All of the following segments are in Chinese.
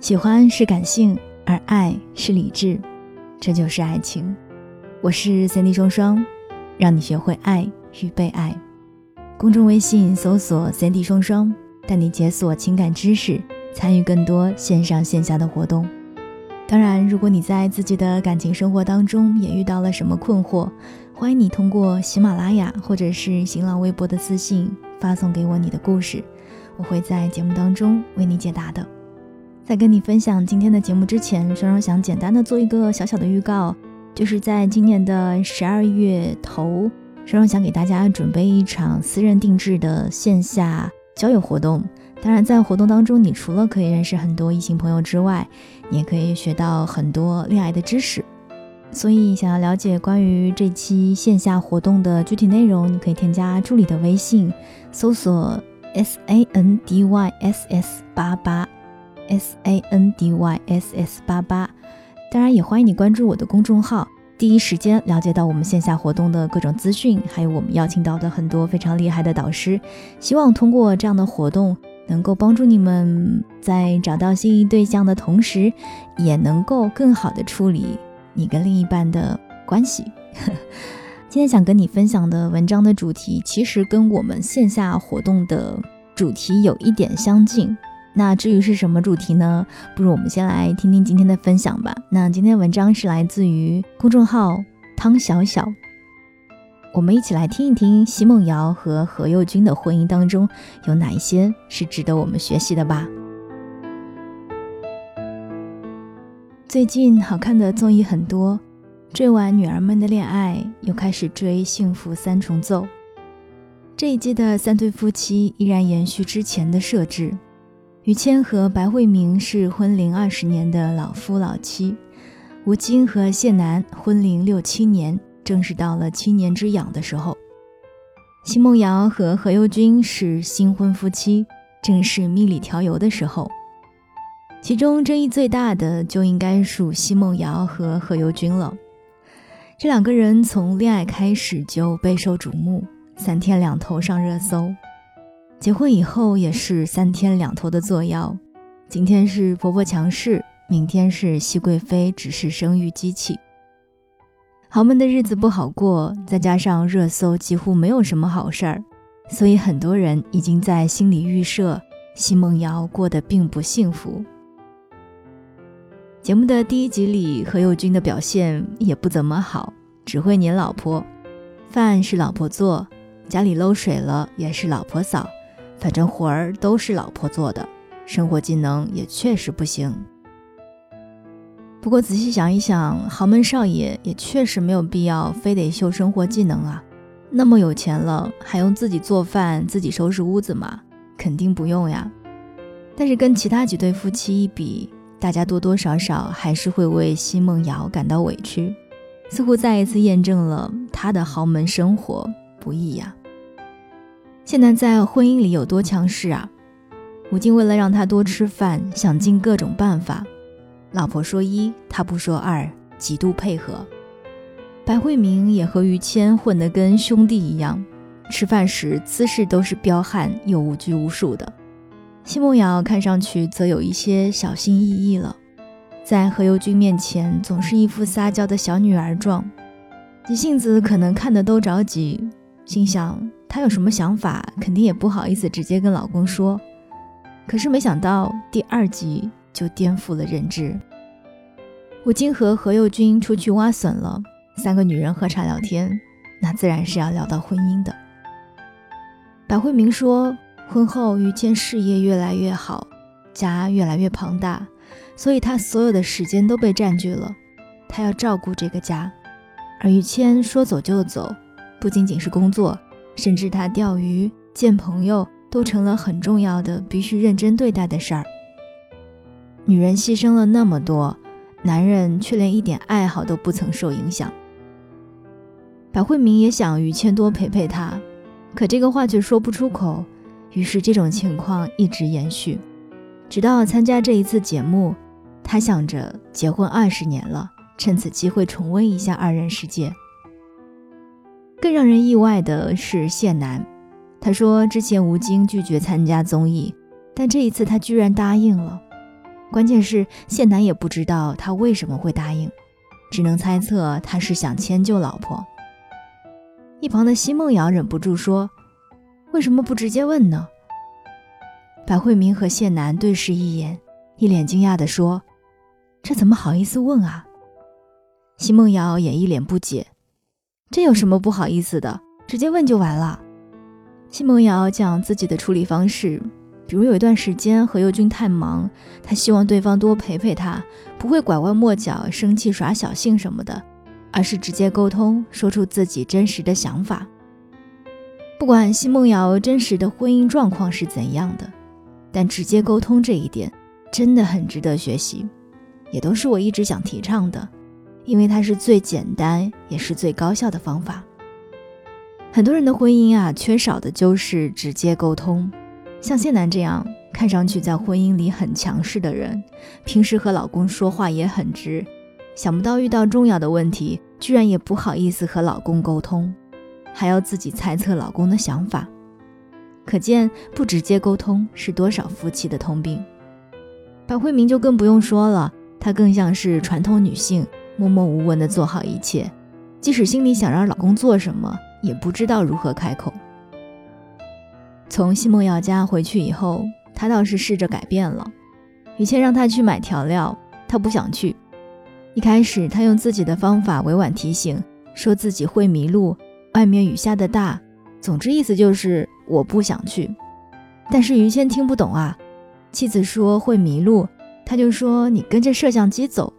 喜欢是感性，而爱是理智，这就是爱情。我是 Cindy 双双，让你学会爱与被爱。公众微信搜索 Cindy 双双，带你解锁情感知识，参与更多线上线下的活动。当然，如果你在自己的感情生活当中也遇到了什么困惑，欢迎你通过喜马拉雅或者是新浪微博的私信发送给我你的故事，我会在节目当中为你解答的。在跟你分享今天的节目之前，双双想简单的做一个小小的预告，就是在今年的十二月头，双双想给大家准备一场私人定制的线下交友活动。当然，在活动当中，你除了可以认识很多异性朋友之外，你也可以学到很多恋爱的知识。所以，想要了解关于这期线下活动的具体内容，你可以添加助理的微信，搜索 s a n d y s s 八八。S a n d y s s 八八，当然也欢迎你关注我的公众号，第一时间了解到我们线下活动的各种资讯，还有我们邀请到的很多非常厉害的导师。希望通过这样的活动，能够帮助你们在找到心仪对象的同时，也能够更好的处理你跟另一半的关系。今天想跟你分享的文章的主题，其实跟我们线下活动的主题有一点相近。那至于是什么主题呢？不如我们先来听听今天的分享吧。那今天的文章是来自于公众号汤小小，我们一起来听一听奚梦瑶和何猷君的婚姻当中有哪一些是值得我们学习的吧。最近好看的综艺很多，追完女儿们的恋爱，又开始追幸福三重奏。这一季的三对夫妻依然延续之前的设置。于谦和白慧明是婚龄二十年的老夫老妻，吴京和谢楠婚龄六七年，正是到了七年之痒的时候。奚梦瑶和何猷君是新婚夫妻，正是蜜里调油的时候。其中争议最大的就应该属奚梦瑶和何猷君了。这两个人从恋爱开始就备受瞩目，三天两头上热搜。结婚以后也是三天两头的作妖，今天是婆婆强势，明天是熹贵妃只是生育机器。豪门的日子不好过，再加上热搜几乎没有什么好事儿，所以很多人已经在心里预设奚梦瑶过得并不幸福。节目的第一集里，何猷君的表现也不怎么好，只会黏老婆，饭是老婆做，家里漏水了也是老婆扫。反正活儿都是老婆做的，生活技能也确实不行。不过仔细想一想，豪门少爷也确实没有必要非得秀生活技能啊。那么有钱了，还用自己做饭、自己收拾屋子吗？肯定不用呀。但是跟其他几对夫妻一比，大家多多少少还是会为奚梦瑶感到委屈，似乎再一次验证了她的豪门生活不易呀。谢楠在婚姻里有多强势啊？吴京为了让他多吃饭，想尽各种办法。老婆说一，他不说二，极度配合。白慧明也和于谦混得跟兄弟一样，吃饭时姿势都是彪悍又无拘无束的。奚梦瑶看上去则有一些小心翼翼了，在何猷君面前总是一副撒娇的小女儿状，急性子可能看得都着急，心想。她有什么想法，肯定也不好意思直接跟老公说。可是没想到第二集就颠覆了认知。吴京和何猷君出去挖笋了，三个女人喝茶聊天，那自然是要聊到婚姻的。白慧明说，婚后于谦事业越来越好，家越来越庞大，所以他所有的时间都被占据了，他要照顾这个家。而于谦说走就走，不仅仅是工作。甚至他钓鱼、见朋友都成了很重要的、必须认真对待的事儿。女人牺牲了那么多，男人却连一点爱好都不曾受影响。白慧明也想于谦多陪陪她，可这个话却说不出口。于是这种情况一直延续，直到参加这一次节目，他想着结婚二十年了，趁此机会重温一下二人世界。更让人意外的是谢楠，他说之前吴京拒绝参加综艺，但这一次他居然答应了。关键是谢楠也不知道他为什么会答应，只能猜测他是想迁就老婆。一旁的奚梦瑶忍不住说：“为什么不直接问呢？”白慧明和谢楠对视一眼，一脸惊讶地说：“这怎么好意思问啊？”奚梦瑶也一脸不解：“这有什么不好意思的？直接问就完了。”奚梦瑶讲自己的处理方式。比如有一段时间何猷君太忙，他希望对方多陪陪他，不会拐弯抹角、生气耍小性什么的，而是直接沟通，说出自己真实的想法。不管奚梦瑶真实的婚姻状况是怎样的，但直接沟通这一点真的很值得学习，也都是我一直想提倡的，因为它是最简单也是最高效的方法。很多人的婚姻啊，缺少的就是直接沟通。像谢楠这样看上去在婚姻里很强势的人，平时和老公说话也很直，想不到遇到重要的问题，居然也不好意思和老公沟通，还要自己猜测老公的想法，可见不直接沟通是多少夫妻的通病。白慧明就更不用说了，她更像是传统女性，默默无闻的做好一切，即使心里想让老公做什么，也不知道如何开口。从奚梦瑶家回去以后，他倒是试着改变了。雨倩让他去买调料，他不想去。一开始，他用自己的方法委婉提醒，说自己会迷路，外面雨下的大。总之，意思就是我不想去。但是于谦听不懂啊。妻子说会迷路，他就说你跟着摄像机走。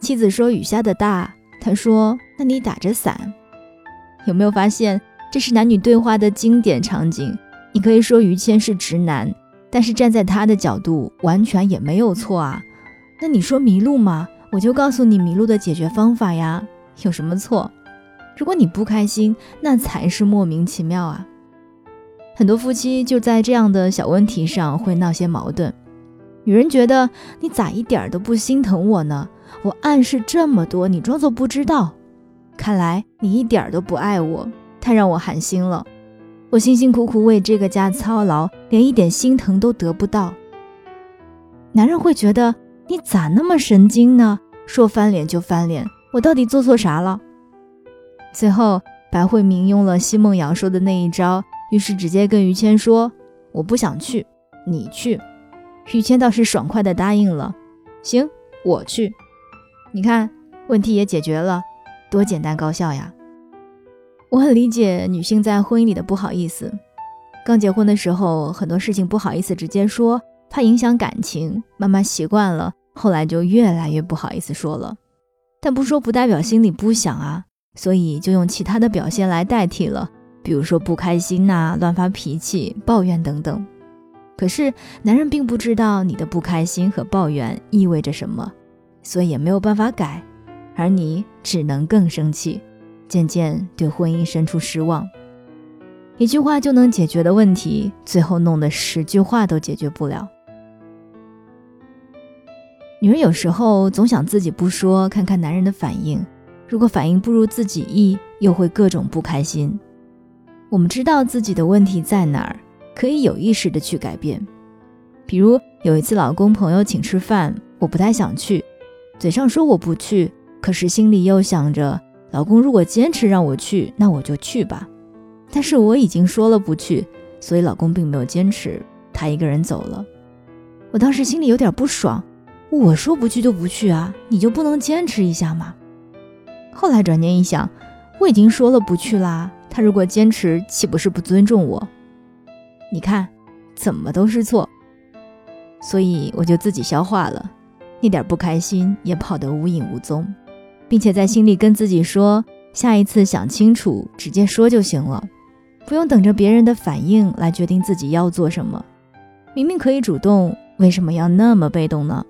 妻子说雨下的大，他说那你打着伞。有没有发现，这是男女对话的经典场景？你可以说于谦是直男，但是站在他的角度，完全也没有错啊。那你说迷路吗？我就告诉你迷路的解决方法呀，有什么错？如果你不开心，那才是莫名其妙啊。很多夫妻就在这样的小问题上会闹些矛盾。女人觉得你咋一点都不心疼我呢？我暗示这么多，你装作不知道。看来你一点都不爱我，太让我寒心了。我辛辛苦苦为这个家操劳，连一点心疼都得不到。男人会觉得你咋那么神经呢？说翻脸就翻脸，我到底做错啥了？最后，白慧明用了奚梦瑶说的那一招，于是直接跟于谦说：“我不想去，你去。”于谦倒是爽快的答应了：“行，我去。”你看，问题也解决了，多简单高效呀！我很理解女性在婚姻里的不好意思。刚结婚的时候，很多事情不好意思直接说，怕影响感情。慢慢习惯了，后来就越来越不好意思说了。但不说不代表心里不想啊，所以就用其他的表现来代替了，比如说不开心呐、乱发脾气、抱怨等等。可是男人并不知道你的不开心和抱怨意味着什么，所以也没有办法改，而你只能更生气。渐渐对婚姻生出失望，一句话就能解决的问题，最后弄得十句话都解决不了。女人有时候总想自己不说，看看男人的反应。如果反应不如自己意，又会各种不开心。我们知道自己的问题在哪儿，可以有意识的去改变。比如有一次，老公朋友请吃饭，我不太想去，嘴上说我不去，可是心里又想着。老公如果坚持让我去，那我就去吧。但是我已经说了不去，所以老公并没有坚持，他一个人走了。我当时心里有点不爽，我说不去就不去啊，你就不能坚持一下吗？后来转念一想，我已经说了不去啦，他如果坚持，岂不是不尊重我？你看，怎么都是错。所以我就自己消化了，那点不开心也跑得无影无踪。并且在心里跟自己说，下一次想清楚，直接说就行了，不用等着别人的反应来决定自己要做什么。明明可以主动，为什么要那么被动呢？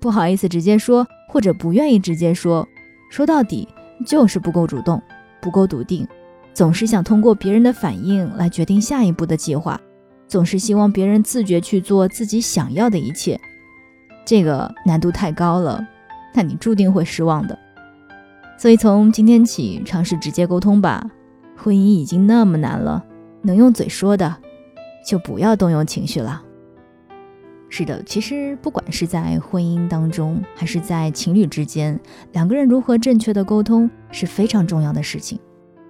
不好意思直接说，或者不愿意直接说，说到底就是不够主动，不够笃定，总是想通过别人的反应来决定下一步的计划，总是希望别人自觉去做自己想要的一切，这个难度太高了，那你注定会失望的。所以从今天起，尝试直接沟通吧。婚姻已经那么难了，能用嘴说的，就不要动用情绪了。是的，其实不管是在婚姻当中，还是在情侣之间，两个人如何正确的沟通是非常重要的事情。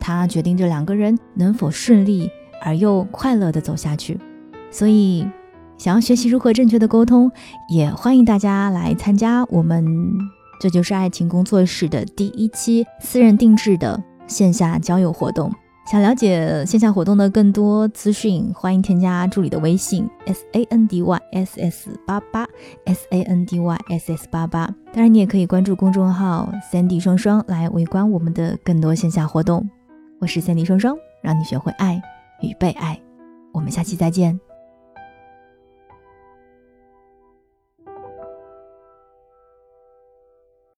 它决定着两个人能否顺利而又快乐的走下去。所以，想要学习如何正确的沟通，也欢迎大家来参加我们这就是爱情工作室的第一期私人定制的线下交友活动。想了解线下活动的更多资讯，欢迎添加助理的微信 s a n d y s s 八八 s a n d y s s 八八。当然，你也可以关注公众号 Sandy 双双来围观我们的更多线下活动。我是 Sandy 双双，让你学会爱与被爱。我们下期再见。